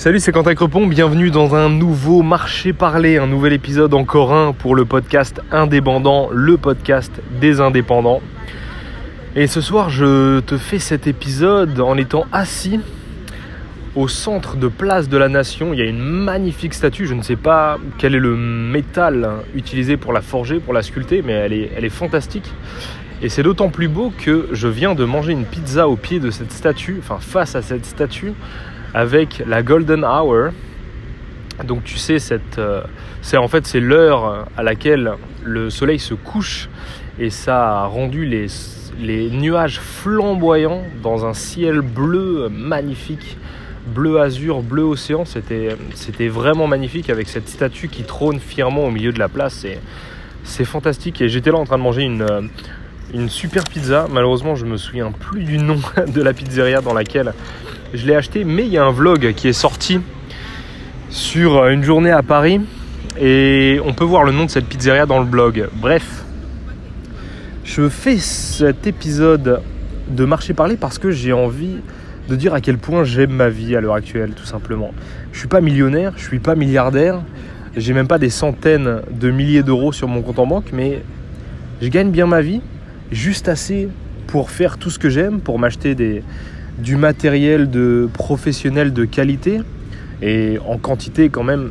Salut, c'est Quentin Crepon, bienvenue dans un nouveau marché parlé, un nouvel épisode encore un pour le podcast indépendant, le podcast des indépendants. Et ce soir, je te fais cet épisode en étant assis au centre de Place de la Nation. Il y a une magnifique statue, je ne sais pas quel est le métal utilisé pour la forger, pour la sculpter, mais elle est, elle est fantastique. Et c'est d'autant plus beau que je viens de manger une pizza au pied de cette statue, enfin face à cette statue, avec la Golden Hour. Donc tu sais, euh, c'est en fait c'est l'heure à laquelle le soleil se couche et ça a rendu les, les nuages flamboyants dans un ciel bleu magnifique, bleu azur, bleu océan. C'était, c'était vraiment magnifique avec cette statue qui trône fièrement au milieu de la place. C'est, c'est fantastique et j'étais là en train de manger une, une super pizza. Malheureusement, je me souviens plus du nom de la pizzeria dans laquelle je l'ai acheté, mais il y a un vlog qui est sorti sur une journée à Paris et on peut voir le nom de cette pizzeria dans le blog. Bref, je fais cet épisode de marché parler parce que j'ai envie de dire à quel point j'aime ma vie à l'heure actuelle, tout simplement. Je suis pas millionnaire, je suis pas milliardaire, j'ai même pas des centaines de milliers d'euros sur mon compte en banque, mais je gagne bien ma vie, juste assez pour faire tout ce que j'aime, pour m'acheter des, du matériel de professionnel de qualité et en quantité quand même,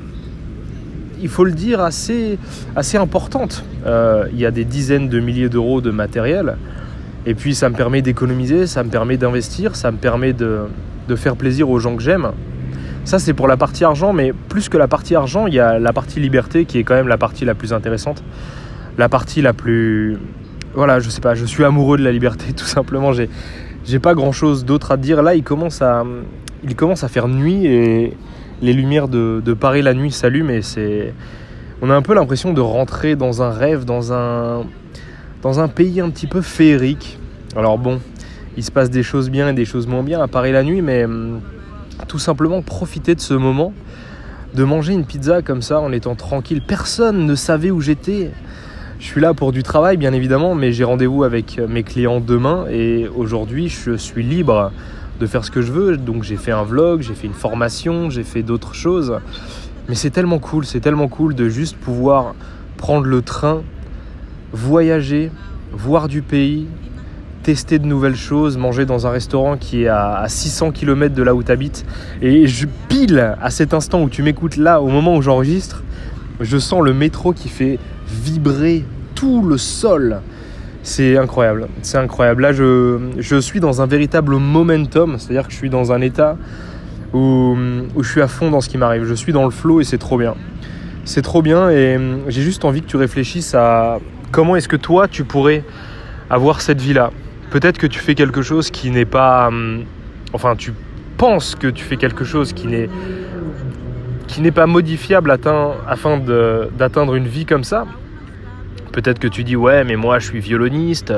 il faut le dire, assez, assez importante. Euh, il y a des dizaines de milliers d'euros de matériel et puis ça me permet d'économiser, ça me permet d'investir, ça me permet de, de faire plaisir aux gens que j'aime. Ça, c'est pour la partie argent, mais plus que la partie argent, il y a la partie liberté qui est quand même la partie la plus intéressante. La partie la plus. Voilà, je sais pas, je suis amoureux de la liberté, tout simplement. J'ai, j'ai pas grand chose d'autre à dire. Là, il commence à, il commence à faire nuit et les lumières de, de Paris la nuit s'allument et c'est. On a un peu l'impression de rentrer dans un rêve, dans un, dans un pays un petit peu féerique. Alors bon, il se passe des choses bien et des choses moins bien à Paris la nuit, mais hum, tout simplement profiter de ce moment, de manger une pizza comme ça en étant tranquille. Personne ne savait où j'étais. Je suis là pour du travail, bien évidemment, mais j'ai rendez-vous avec mes clients demain et aujourd'hui, je suis libre de faire ce que je veux. Donc, j'ai fait un vlog, j'ai fait une formation, j'ai fait d'autres choses. Mais c'est tellement cool, c'est tellement cool de juste pouvoir prendre le train, voyager, voir du pays, tester de nouvelles choses, manger dans un restaurant qui est à 600 km de là où tu habites. Et je pile à cet instant où tu m'écoutes là, au moment où j'enregistre, je sens le métro qui fait vibrer tout le sol. C'est incroyable, c'est incroyable. Là, je, suis dans un véritable momentum, c'est-à-dire que je suis dans un état où, où je suis à fond dans ce qui m'arrive. Je suis dans le flow et c'est trop bien. C'est trop bien et j'ai juste envie que tu réfléchisses à comment est-ce que toi, tu pourrais avoir cette vie-là. Peut-être que tu fais quelque chose qui n'est pas... Enfin, tu penses que tu fais quelque chose qui n'est qui n'est pas modifiable afin d'atteindre une vie comme ça. Peut-être que tu dis ouais mais moi je suis violoniste,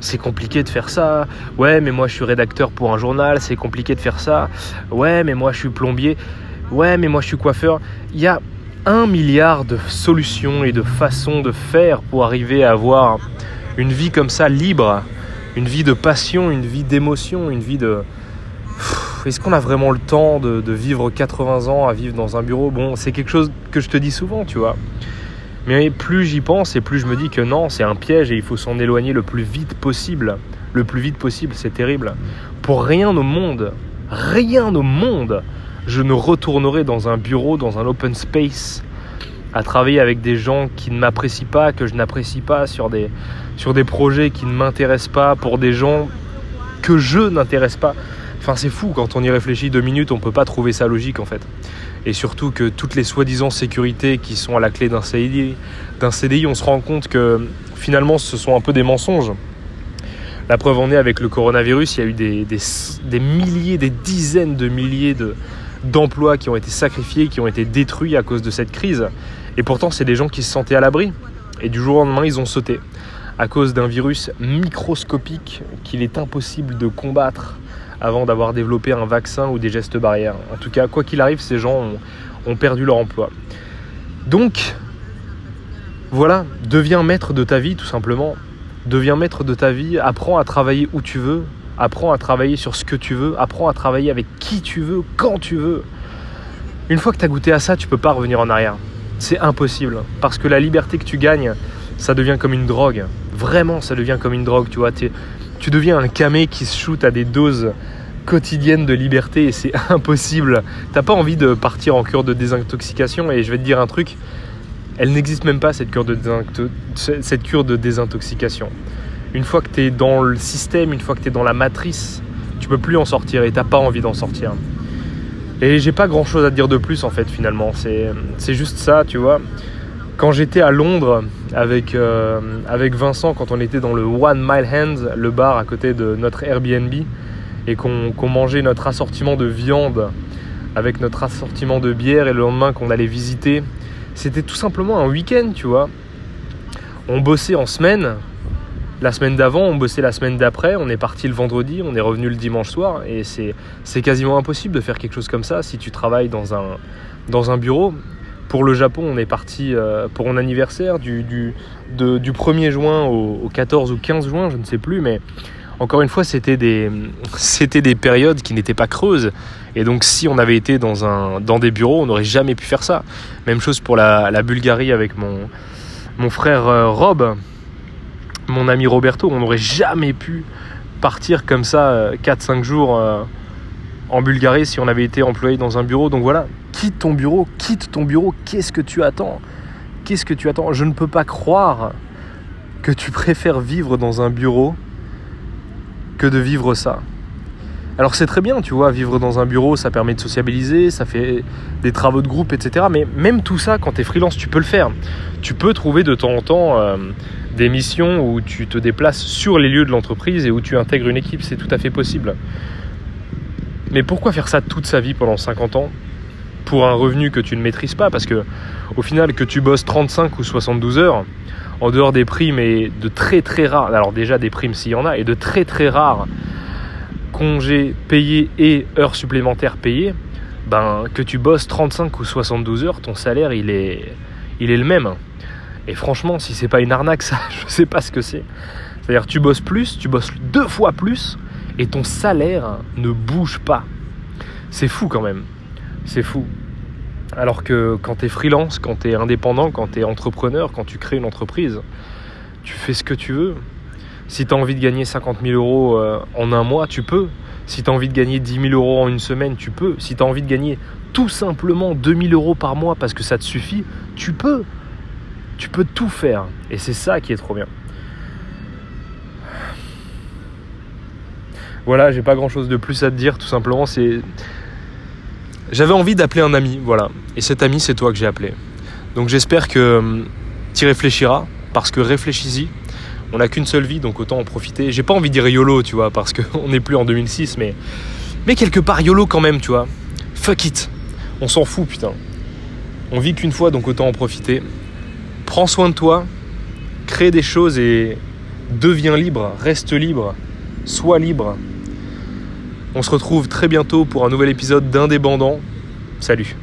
c'est compliqué de faire ça. Ouais mais moi je suis rédacteur pour un journal, c'est compliqué de faire ça. Ouais mais moi je suis plombier. Ouais mais moi je suis coiffeur. Il y a un milliard de solutions et de façons de faire pour arriver à avoir une vie comme ça libre, une vie de passion, une vie d'émotion, une vie de est-ce qu'on a vraiment le temps de, vivre 80 ans à vivre dans un bureau? Bon, c'est quelque chose que je te dis souvent, tu vois. Mais plus j'y pense et plus je me dis que non, c'est un piège et il faut s'en éloigner le plus vite possible. Le plus vite possible, c'est terrible. Pour rien au monde, rien au monde, je ne retournerai dans un bureau, dans un open space, à travailler avec des gens qui ne m'apprécient pas, que je n'apprécie pas, sur des projets qui ne m'intéressent pas, pour des gens que je n'intéresse pas. Enfin, c'est fou, quand on y réfléchit deux minutes, on peut pas trouver ça logique en fait. Et surtout que toutes les soi-disant sécurités qui sont à la clé d'un CDI, on se rend compte que finalement ce sont un peu des mensonges. La preuve en est avec le coronavirus, il y a eu des, milliers, des dizaines de milliers de, d'emplois qui ont été sacrifiés, qui ont été détruits à cause de cette crise. Et pourtant, c'est des gens qui se sentaient à l'abri. Et du jour au lendemain, ils ont sauté. À cause d'un virus microscopique qu'il est impossible de combattre avant d'avoir développé un vaccin ou des gestes barrières. En tout cas, quoi qu'il arrive, ces gens ont, perdu leur emploi. Donc, voilà, deviens maître de ta vie tout simplement. Deviens maître de ta vie, apprends à travailler où tu veux, apprends à travailler sur ce que tu veux, apprends à travailler avec qui tu veux, quand tu veux. Une fois que tu as goûté à ça, tu peux pas revenir en arrière. C'est impossible. Parce que la liberté que tu gagnes, ça devient comme une drogue. Vraiment, ça devient comme une drogue, tu vois. Deviens un camé qui se shoot à des doses quotidiennes de liberté et c'est impossible. T'as pas envie de partir en cure de désintoxication et je vais te dire un truc, elle n'existe même pas cette cure de, désintoxication. Une fois que tu es dans le système, une fois que tu es dans la matrice, tu peux plus en sortir et t'as pas envie d'en sortir. Et j'ai pas grand chose à dire de plus en fait finalement. C'est juste ça, tu vois. Quand j'étais à Londres avec, euh, avec Vincent, quand on était dans le One Mile Hands, le bar à côté de notre Airbnb, et qu'on mangeait notre assortiment de viande avec notre assortiment de bière et le lendemain qu'on allait visiter, c'était tout simplement un week-end, tu vois. On bossait en semaine, la semaine d'avant, on bossait la semaine d'après, on est parti le vendredi, on est revenu le dimanche soir, et c'est quasiment impossible de faire quelque chose comme ça si tu travailles dans un, dans un bureau. Pour le Japon, on est parti euh, pour mon anniversaire du, du, du 1er juin au, au, 14 ou 15 juin, je ne sais plus, mais encore une fois, c'était des, des périodes qui n'étaient pas creuses. Et donc, si on avait été dans, un, dans des bureaux, on n'aurait jamais pu faire ça. Même chose pour la, la Bulgarie avec mon, mon frère euh, Rob mon ami Roberto, on n'aurait jamais pu partir comme ça 4-5 euh, jours en Bulgarie si on avait été employé dans un bureau. Donc voilà, quitte ton bureau, quitte ton bureau, qu'est-ce que tu attends? Qu'est-ce que tu attends? Je ne peux pas croire que tu préfères vivre dans un bureau que de vivre ça. Alors c'est très bien, tu vois, vivre dans un bureau, ça permet de sociabiliser, ça fait des travaux de groupe, etc. Mais même tout ça, quand tu es freelance, tu peux le faire. Tu peux trouver de temps en temps euh, des missions où tu te déplaces sur les lieux de l'entreprise et où tu intègres une équipe, c'est tout à fait possible. Mais pourquoi faire ça toute sa vie pendant 50 ans pour un revenu que tu ne maîtrises pas? Parce que au final, que tu bosses 35 ou 72 heures, en dehors des primes et de très très rares, alors déjà des primes s'il y en a, et de très très rares congés payés et heures supplémentaires payées, ben, que tu bosses 35 ou 72 heures, ton salaire il est, il est le même. Et franchement, si c'est pas une arnaque, ça, je sais pas ce que c'est. C'est-à-dire, tu bosses plus, tu bosses deux fois plus, et ton salaire ne bouge pas. C'est fou quand même. C'est fou. Alors que quand tu es freelance, quand tu es indépendant, quand tu es entrepreneur, quand tu crées une entreprise, tu fais ce que tu veux. Si tu envie de gagner 50 000 euros euh, en un mois, tu peux. Si tu envie de gagner 10 000 euros en une semaine, tu peux. Si tu as envie de gagner tout simplement 2 000 euros par mois parce que ça te suffit, tu peux. Tu peux tout faire. Et c'est ça qui est trop bien. Voilà, j'ai pas grand chose de plus à te dire, tout simplement. C'est. J'avais envie d'appeler un ami, voilà. Et cet ami, c'est toi que j'ai appelé. Donc j'espère que hum, tu réfléchiras, parce que réfléchis-y. On n'a qu'une seule vie, donc autant en profiter. J'ai pas envie de dire YOLO, tu vois, parce qu'on n'est plus en 2006, mais. Mais quelque part YOLO quand même, tu vois. Fuck it. On s'en fout, putain. On vit qu'une fois, donc autant en profiter prends soin de toi, crée des choses et deviens libre, reste libre, sois libre. On se retrouve très bientôt pour un nouvel épisode d'Indépendant. Salut